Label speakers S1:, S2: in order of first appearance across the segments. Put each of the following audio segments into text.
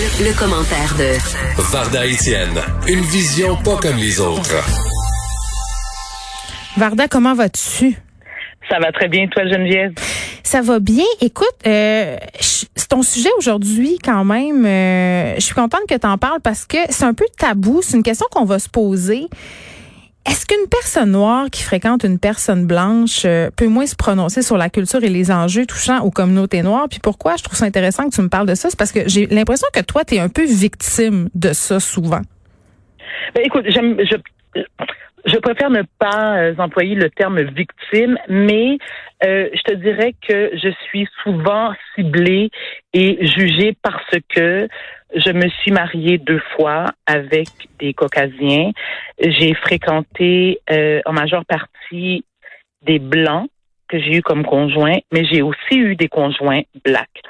S1: Le, commentaire de
S2: Varda Etienne, une vision pas comme les autres.
S3: Varda, comment vas-tu?
S4: Ça va très bien, toi, Geneviève?
S3: Ça va bien. Écoute, euh, c'est ton sujet aujourd'hui quand même. Euh, je suis contente que tu en parles parce que c'est un peu tabou. C'est une question qu'on va se poser. Est-ce qu'une personne noire qui fréquente une personne blanche euh, peut moins se prononcer sur la culture et les enjeux touchant aux communautés noires? Puis pourquoi je trouve ça intéressant que tu me parles de ça? C'est parce que j'ai l'impression que toi, tu es un peu victime de ça souvent.
S4: Ben, écoute, j'aime, je préfère ne pas euh, employer le terme victime, mais euh, je te dirais que je suis souvent ciblée et jugée parce que je me suis mariée deux fois avec des Caucasiens. J'ai fréquenté euh, en majeure partie des Blancs que j'ai eu comme conjoint, mais j'ai aussi eu des conjoints blacks.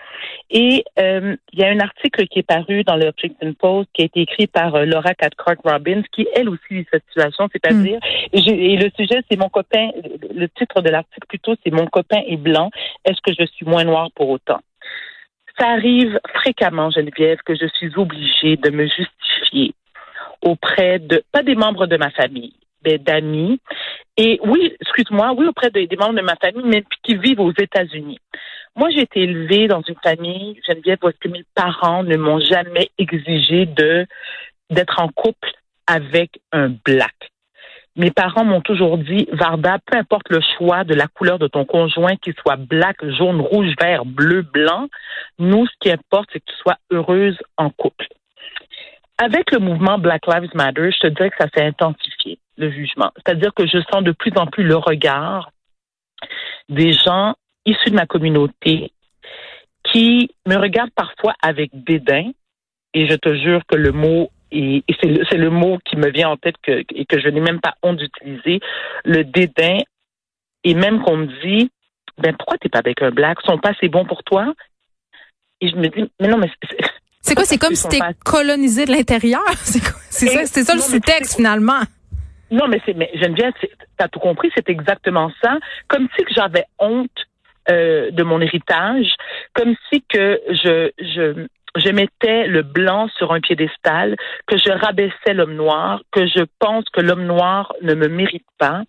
S4: Et euh, il y a un article qui est paru dans le Huffington Post qui a été écrit par euh, Laura Cathcart Robbins, qui elle aussi vit cette situation, c'est-à-dire, hmm. et, le sujet c'est mon copain, le titre de l'article plutôt c'est mon copain est blanc, est-ce que je suis moins noir pour autant? Ça arrive fréquemment, Geneviève, que je suis obligée de me justifier auprès de, pas des membres de ma famille, mais d'amis. Et oui, excuse-moi, oui, auprès des membres de ma famille, mais qui vivent aux États-Unis. Moi, j'ai été élevée dans une famille, Geneviève, où que mes parents ne m'ont jamais exigé de d'être en couple avec un black. Mes parents m'ont toujours dit, Varda, peu importe le choix de la couleur de ton conjoint, qu'il soit black, jaune, rouge, vert, bleu, blanc, nous, ce qui importe, c'est que tu sois heureuse en couple. Avec le mouvement Black Lives Matter, je te dirais que ça s'est intensifié, le jugement. C'est-à-dire que je sens de plus en plus le regard des gens issus de ma communauté qui me regardent parfois avec dédain, et je te jure que le mot et, c'est le, mot qui me vient en tête que, et que je n'ai même pas honte d'utiliser, le dédain, et même qu'on me dit, ben pourquoi t'es pas avec un black, ils sont pas assez bons pour toi? Et je me dis, mais non, mais
S3: c'est quoi? C'est comme si t'es colonisé de l'intérieur? C'est ça, c'est ça le sous-texte finalement.
S4: Non, mais c'est, mais Geneviève, t'as tout compris, c'est exactement ça. Comme si que j'avais honte euh, de mon héritage, comme si que je, je, je mettais le blanc sur un piédestal, que je rabaissais l'homme noir, que je pense que l'homme noir ne me mérite pas.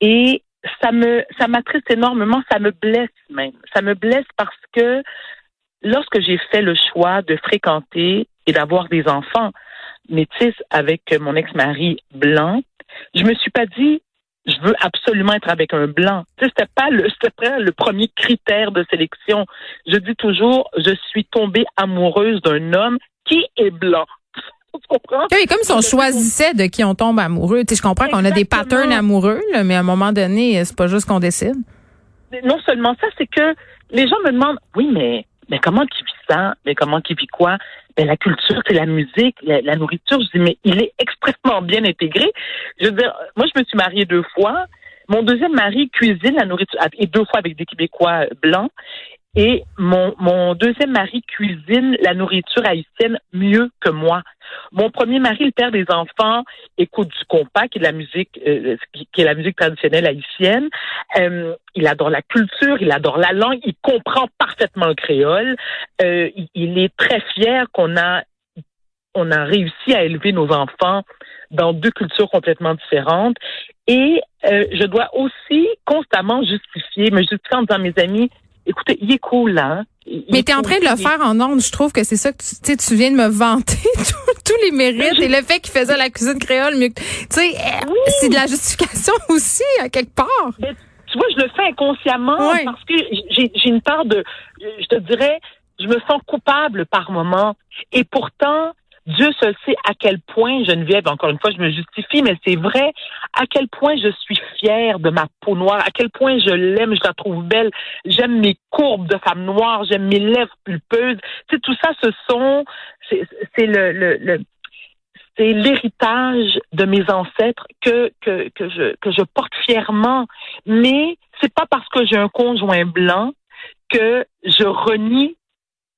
S4: Et ça me, ça m'attriste énormément, ça me blesse même. Ça me blesse parce que lorsque j'ai fait le choix de fréquenter et d'avoir des enfants métis avec mon ex-mari blanc, je me suis pas dit je veux absolument être avec un blanc. C'était pas le, c'était pas le premier critère de sélection. Je dis toujours, je suis tombée amoureuse d'un homme qui est blanc. Tu comprends?
S3: Oui, comme si on choisissait de qui on tombe amoureux. Tu sais, je comprends qu'on a des patterns amoureux, mais à un moment donné, c'est pas juste qu'on décide.
S4: Non seulement ça, c'est que les gens me demandent, oui, mais, mais comment tu vis ça? Mais comment tu vis quoi? Ben, la culture, c'est la musique, la, nourriture. Je dis, mais il est extrêmement bien intégré. Je veux dire, moi, je me suis mariée deux fois. Mon deuxième mari cuisine la nourriture, et deux fois avec des Québécois blancs. Et mon, mon deuxième mari cuisine la nourriture haïtienne mieux que moi. Mon premier mari, le père des enfants, écoute du compas, qui est la musique, euh, qui est la musique traditionnelle haïtienne. Euh, il adore la culture, il adore la langue, il comprend parfaitement le créole. Euh, il, est très fier qu'on a on a réussi à élever nos enfants dans deux cultures complètement différentes. Et je dois aussi constamment justifier, me justifier en disant mes amis, écoutez, il est cool là. Hein.
S3: Mais tu es en train de le faire en ondes. Je trouve que c'est ça que tu, tu viens de me vanter tous les mérites et le fait qu'il faisait la cuisine créole mieux Tu sais, eh, c'est de la justification aussi, à quelque part.
S4: tu vois, je le fais inconsciemment parce que j'ai une part de, je te dirais, je me sens coupable par moment. Et pourtant, Dieu seul sait à quel point, Geneviève, encore une fois, je me justifie, mais c'est vrai, à quel point je suis fière de ma peau noire, à quel point je l'aime, je la trouve belle, j'aime mes courbes de femme noire, j'aime mes lèvres pulpeuses. Tout ça, ce sont, c'est le, le, c'est l'héritage de mes ancêtres que, que, que, je, que je porte fièrement. Mais c'est pas parce que j'ai un conjoint blanc que je renie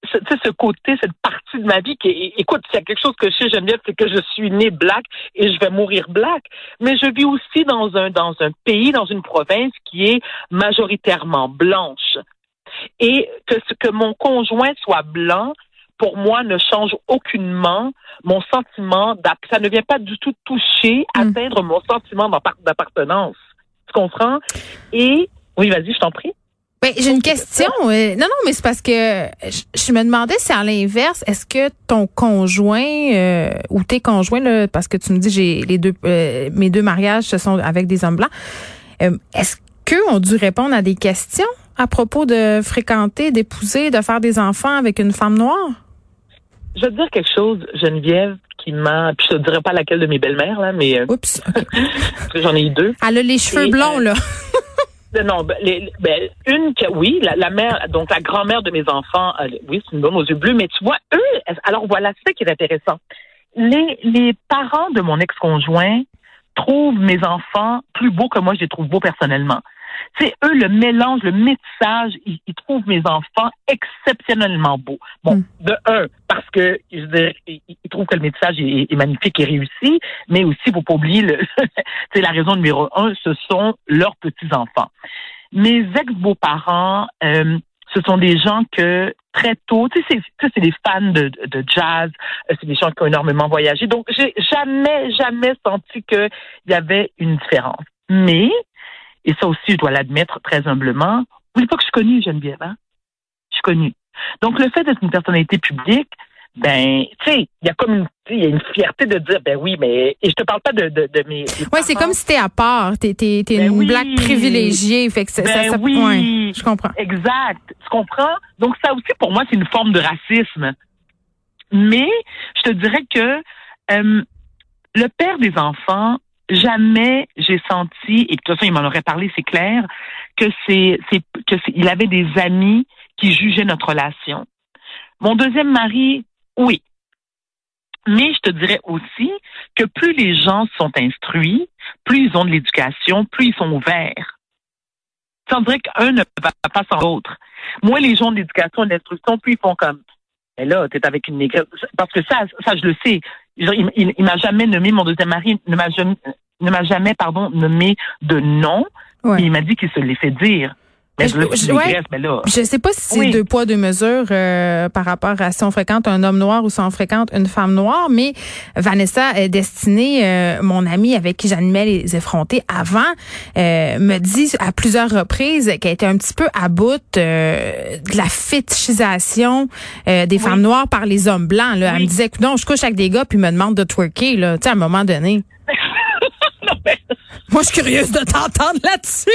S4: ce, ce côté, cette partie de ma vie qui, écoute, s'il y a quelque chose que je sais, Geneviève, c'est que je suis née black et je vais mourir black. Mais je vis aussi dans un, dans un pays, dans une province qui est majoritairement blanche. Et que, que mon conjoint soit blanc, pour moi, ne change aucunement mon sentiment Ça ne vient pas du tout toucher, mm. atteindre mon sentiment d'appartenance. Tu comprends? Et, oui, vas-y, je t'en prie.
S3: Ben, j'ai une question. Euh, non, non, mais c'est parce que je, me demandais si à l'inverse, est-ce que ton conjoint euh, ou tes conjoints, là, parce que tu me dis j'ai les deux euh, mes deux mariages ce sont avec des hommes blancs, est-ce qu'eux ont dû répondre à des questions à propos de fréquenter, d'épouser, de faire des enfants avec une femme noire?
S4: Je veux te dire quelque chose, Geneviève, qui m'a. Puis je te dirais pas laquelle de mes belles-mères, là, mais.
S3: Oups.
S4: J'en ai eu deux.
S3: Elle a les cheveux blonds, là.
S4: Non, ben, ben, une oui, la, mère, donc la grand-mère de mes enfants, oui, c'est une bonne aux yeux bleus, mais tu vois, eux, alors voilà, ça qui est intéressant. Les, les parents de mon ex-conjoint trouvent mes enfants plus beaux que moi, je les trouve beaux personnellement. C'est eux, le mélange, le métissage, ils, trouvent mes enfants exceptionnellement beaux. Bon, hmm. de un, parce que je veux ils, trouvent que le métissage est, magnifique et réussi, mais aussi, faut pas oublier, le, c'est la raison numéro un, ce sont leurs petits-enfants. Mes ex-beaux-parents, euh, ce sont des gens que très tôt, tu sais, c'est des fans de, de jazz, euh, c'est des gens qui ont énormément voyagé. Donc, j'ai jamais, jamais senti qu'il y avait une différence. Mais et ça aussi, je dois l'admettre très humblement. N'oubliez pas que je suis connue, Geneviève. Hein? Je suis connue. Donc, le fait d'être une personnalité publique, ben, tu sais, il y a comme une, il y a une fierté de dire, ben oui, mais et je te parle pas de, de, de mes.
S3: Ouais, c'est comme si t'es à part, t'es t'es t'es ben une blague privilégiée, fait que ça, ben ça,
S4: oui,
S3: je comprends.
S4: Exact, tu comprends? Donc ça aussi pour moi c'est une forme de racisme. Mais je te dirais que euh, le père des enfants jamais j'ai senti, et de toute façon il m'en aurait parlé, c'est clair, que c'est, c'est que c'est, il avait des amis qui jugeaient notre relation. Mon deuxième mari, oui. Mais je te dirais aussi que plus les gens sont instruits, plus ils ont de l'éducation, plus ils sont ouverts. Ça dirait qu'un ne va pas sans l'autre. Moins les gens de l'éducation et de l'instruction, plus ils font comme mais là, tu es avec une négresse. Parce que ça, ça, je le sais. Il, il, m'a jamais nommé, mon deuxième mari ne m'a jamais, ne m'a jamais, pardon, nommé de nom. Il m'a dit qu'il se l'est fait dire. Mais je,
S3: je, sais pas si c'est deux poids deux mesures euh, par rapport à si on fréquente un homme noir ou si on fréquente une femme noire, mais Vanessa est destinée, euh, mon amie avec qui j'animais les effrontés avant, euh, me dit à plusieurs reprises qu'elle était un petit peu à bout de la fétichisation des femmes noires par les hommes blancs. Là. Elle me disait, non, je couche avec des gars puis me demande de twerker là, tu sais, à un moment donné. Moi, je suis curieuse de t'entendre là-dessus.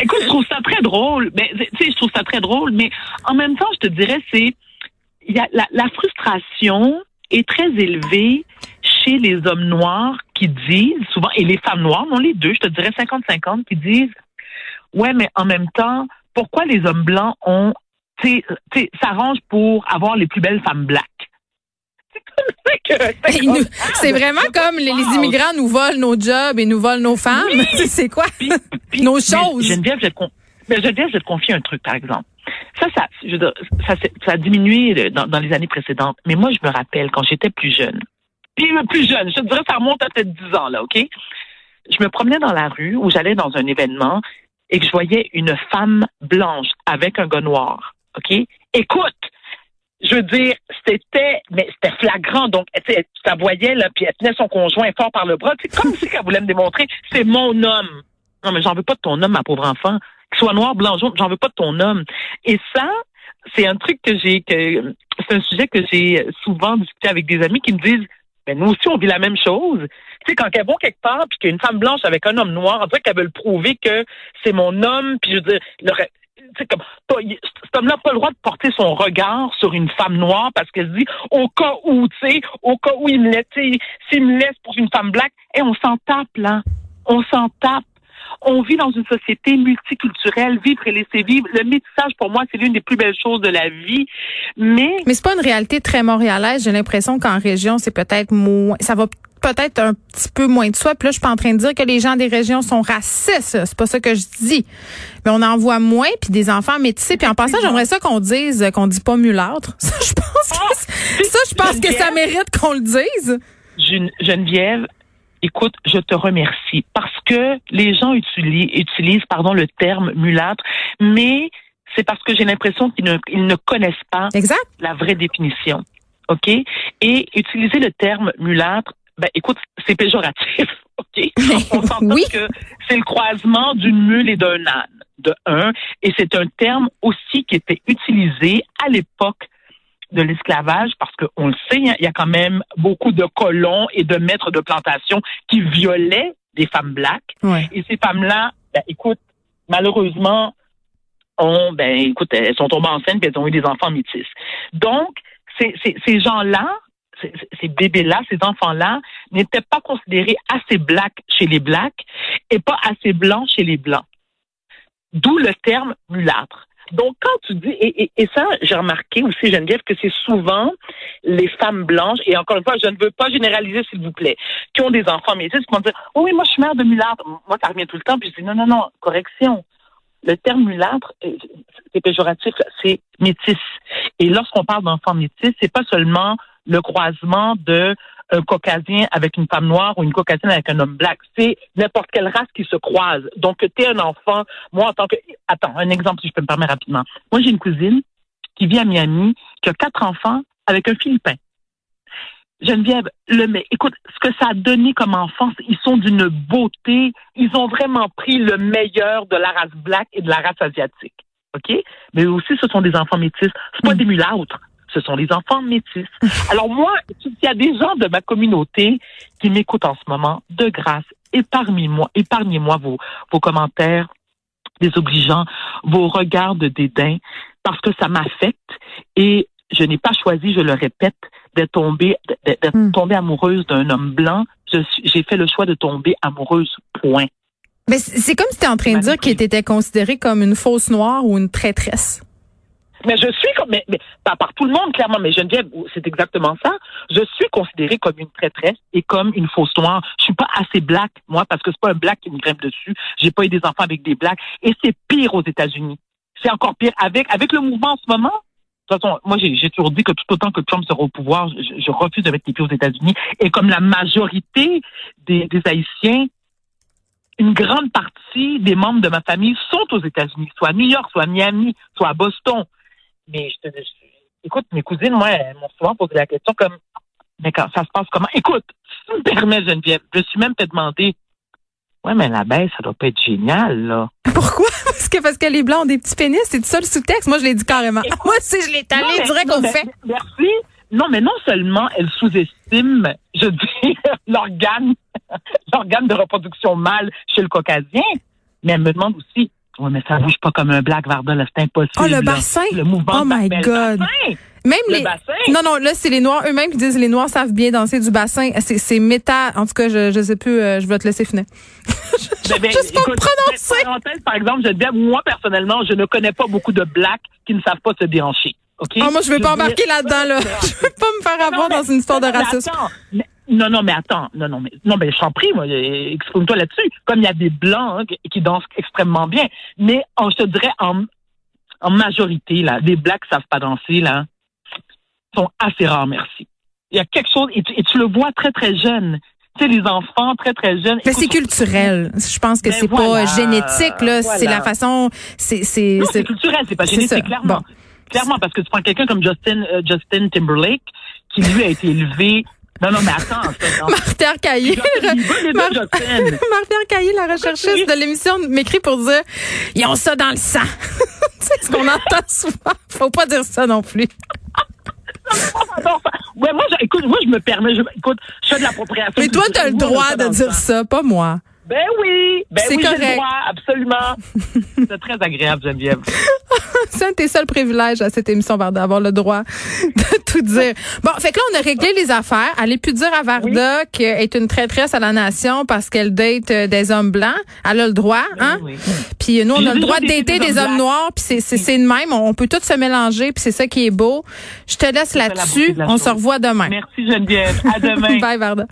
S4: Écoute, je trouve ça très drôle. Mais tu sais, je trouve ça très drôle, mais en même temps, je te dirais, c'est y a la, frustration est très élevée chez les hommes noirs qui disent souvent et les femmes noires, non les deux, je te dirais 50-50 qui disent ouais, mais en même temps, pourquoi les hommes blancs ont s'arrangent pour avoir les plus belles femmes black
S3: c'est vraiment comme les, immigrants nous volent nos jobs et nous volent nos femmes. c'est quoi? nos choses.
S4: Geneviève, je vais te, te confier un truc, par exemple. Ça, ça, je ça, ça, a diminué dans, les années précédentes. Mais moi, je me rappelle quand j'étais plus jeune. Puis plus jeune, je te dirais, ça remonte à peut-être 10 ans, là, OK? Je me promenais dans la rue où j'allais dans un événement et que je voyais une femme blanche avec un gars noir. OK? Écoute, je veux dire, c'était, mais c'était flagrant. Donc, tu ça voyait, là, puis elle tenait son conjoint fort par le bras. C'est comme si elle voulait me démontrer, c'est mon homme. Non, mais j'en veux pas de ton homme, ma pauvre enfant. Qu'il soit noir, blanc, jaune, j'en veux pas de ton homme. Et ça, c'est un truc que j'ai, que, c'est un sujet que j'ai souvent discuté avec des amis qui me disent, mais nous aussi, on vit la même chose. Tu sais, quand elles vont quelque part, puis qu'il y a une femme blanche avec un homme noir, on dirait qu'elles veulent prouver que c'est mon homme, puis je veux dire, comme, cet homme-là n'a pas le droit de porter son regard sur une femme noire parce qu'elle se dit, au cas où, tu sais, au cas où il me laisse, s'il me laisse pour une femme black, et on s'en tape, là. On s'en tape. On vit dans une société multiculturelle, vivre et laisser vivre. Le métissage, pour moi, c'est l'une des plus belles choses de la vie. Mais.
S3: Mais c'est pas une réalité très montréalaise. J'ai l'impression qu'en région, c'est peut-être moins, ça va peut-être un petit peu moins de soi. Puis là, je suis pas en train de dire que les gens des régions sont racistes. C'est pas ça que je dis. Mais on en voit moins, puis des enfants métissés. Puis en passant, j'aimerais ça qu'on dise qu'on dit pas mulâtre. Ça, je pense que, ah! ça, je pense que ça mérite qu'on le dise.
S4: Geneviève, écoute, je te remercie parce que les gens utilisent, utilisent pardon, le terme mulâtre, mais c'est parce que j'ai l'impression qu'ils ne, ils ne connaissent pas
S3: Exact.
S4: la vraie définition. OK? Et utiliser le terme mulâtre, ben, écoute, c'est péjoratif. OK? On s'entend
S3: Oui.
S4: que c'est le croisement d'une mule et d'un âne, de un. Et c'est un terme aussi qui était utilisé à l'époque de l'esclavage parce qu'on le sait, hein, il y a quand même beaucoup de colons et de maîtres de plantation qui violaient des femmes black.
S3: Ouais.
S4: Et ces femmes-là, ben, écoute, malheureusement, ont, ben, écoute, elles sont tombées enceintes et elles ont eu des enfants métis. Donc, ces, ces, ces gens-là, ces, bébés-là, ces enfants-là, n'étaient pas considérés assez blacks chez les blacks et pas assez blancs chez les blancs. D'où le terme mulâtre. Donc, quand tu dis, et ça, j'ai remarqué aussi, Geneviève, que c'est souvent les femmes blanches, et encore une fois, je ne veux pas généraliser, s'il vous plaît, qui ont des enfants métis, qui vont dire, oh oui, moi, je suis mère de mulâtre. Moi, ça revient tout le temps, puis je dis, non, non, non, correction. Le terme mulâtre, euh, c'est péjoratif, c'est métis. Et lorsqu'on parle d'enfants métis, c'est pas seulement le croisement de un caucasien avec une femme noire ou une caucasienne avec un homme black. C'est n'importe quelle race qui se croise. Donc, que tu es un enfant, moi, en tant que... Attends, un exemple, si je peux me permettre rapidement. Moi, j'ai une cousine qui vit à Miami, qui a quatre enfants avec un Philippin. Geneviève, le, mais écoute, ce que ça a donné comme enfance, ils sont d'une beauté. Ils ont vraiment pris le meilleur de la race black et de la race asiatique. OK? Mais aussi, ce sont des enfants métis. C'est pas
S3: Mm.
S4: des mulâtres. Ce sont des enfants métis. Alors moi, s'il y a des gens de ma communauté qui m'écoutent en ce moment, de grâce, épargnez-moi, épargnez-moi vos, vos commentaires désobligeants, vos regards de dédain, parce que ça m'affecte et je n'ai pas choisi, je le répète, d'être tombée, d'être
S3: Mm.
S4: tombée amoureuse d'un homme blanc. J'ai fait le choix de tomber amoureuse, point.
S3: Mais c'est comme si tu en train de dire qu'il était considéré comme une fausse noire ou une traîtresse.
S4: Mais je suis mais, mais pas par tout le monde, clairement, mais Geneviève, c'est exactement ça. Je suis considérée comme une traîtresse et comme une fausse noire. Je suis pas assez black, moi, parce que c'est pas un black qui me grimpe dessus. J'ai pas eu des enfants avec des blacks. Et c'est pire aux États-Unis. C'est encore pire. Avec, avec le mouvement en ce moment, de toute façon, moi, j'ai j'ai toujours dit que tout autant que Trump sera au pouvoir, je, je refuse de mettre les pieds aux États-Unis. Et comme la majorité des, des Haïtiens, une grande partie des membres de ma famille sont aux États-Unis, soit à New York, soit à Miami, soit à Boston. Mais je te je- écoute, mes cousines, moi, elles m'ont souvent posé la question comme Mais quand ça se passe comment? Écoute, si tu me permets, Geneviève, je suis même fait demandé Ouais, mais la baisse, ça doit pas être génial, là.
S3: Pourquoi? Parce que, parce que les Blancs ont des petits pénis, c'est ça le sous-texte. Moi, je l'ai dit carrément.
S4: Écoute,
S3: Moi, si je l'ai allé direct au fait.
S4: Merci. Non, mais non seulement elle sous-estime, je dis, l'organe, l'organe de reproduction mâle chez le caucasien, mais elle me demande aussi, ouais, mais ça bouge pas comme un black Varda, c'est impossible.
S3: Oh, le
S4: là.
S3: bassin?
S4: Le mouvement
S3: Oh my
S4: le
S3: God.
S4: bassin.
S3: Même
S4: Le
S3: les.
S4: bassin.
S3: Non, non, là, c'est les Noirs eux-mêmes qui disent les Noirs savent bien danser du bassin. C'est, c'est méta. En tout cas, je, je sais plus, euh, je vais te laisser finir.
S4: Ben, ben,
S3: Juste pour
S4: écoute,
S3: prononcer.
S4: par exemple, je dis, moi, personnellement, je ne connais pas beaucoup de blacks qui ne savent pas se déhancher.
S3: Oh, moi, je veux pas
S4: veux dire-
S3: embarquer là-dedans, là. Je veux pas me faire avoir
S4: Non,
S3: dans une histoire de racisme.
S4: mais- non, non, mais attends. Non, non, mais, non, mais je t'en prie, moi, exprime-toi là-dessus. Comme il y a des blancs hein, qui, dansent extrêmement bien. Mais, on, je te dirais, en, en majorité, là, des blacks qui savent pas danser, là, sont assez rares, merci. Il y a quelque chose, et tu, et tu le vois très, très jeune. Tu sais, les enfants très, très jeunes.
S3: Mais c'est culturel. Je pense que
S4: Ben
S3: c'est
S4: voilà,
S3: pas génétique, là. C'est la façon. C'est, c'est,
S4: Non,
S3: c'est-
S4: culturel, c'est pas génétique,
S3: ça.
S4: clairement.
S3: Bon.
S4: Clairement, parce que tu prends quelqu'un comme Justin, euh, Justin Timberlake, qui lui a été élevé. Non, non, mais attends.
S3: Marthe Caillé.
S4: Justin, il veut les deux
S3: Mar-
S4: Justin.
S3: Marthe Caillé, la recherchiste de l'émission, m'écrit pour dire ils ont ça dans le sang. c'est ce qu'on entend souvent. Faut pas dire ça non plus.
S4: Ouais, moi, je- écoute, moi, je me permets, je, écoute, je fais de l'appropriation.
S3: Mais toi, t'as le
S4: culturelle. Moi,
S3: droit de dire ça, pas moi.
S4: Ben oui, ben
S3: C'est
S4: oui, j'ai
S3: correct.
S4: le droit, absolument. C'est très agréable, Geneviève.
S3: C'est un de tes seuls privilèges à cette émission, Varda, d'avoir le droit de tout dire. Bon, fait que là, on a réglé les affaires. Allez plus dire à Varda qu'elle est une traîtresse à la nation parce qu'elle date euh, des hommes blancs. Elle a le droit, hein?
S4: Oui.
S3: Puis nous, on a le droit de dater
S4: des
S3: des
S4: hommes
S3: noirs, puis c'est c'est c'est de même. On peut tous se mélanger, puis c'est ça qui est beau. Je te laisse là-dessus.
S4: la
S3: On se revoit demain.
S4: Merci, Geneviève. À demain.
S3: Bye, Varda.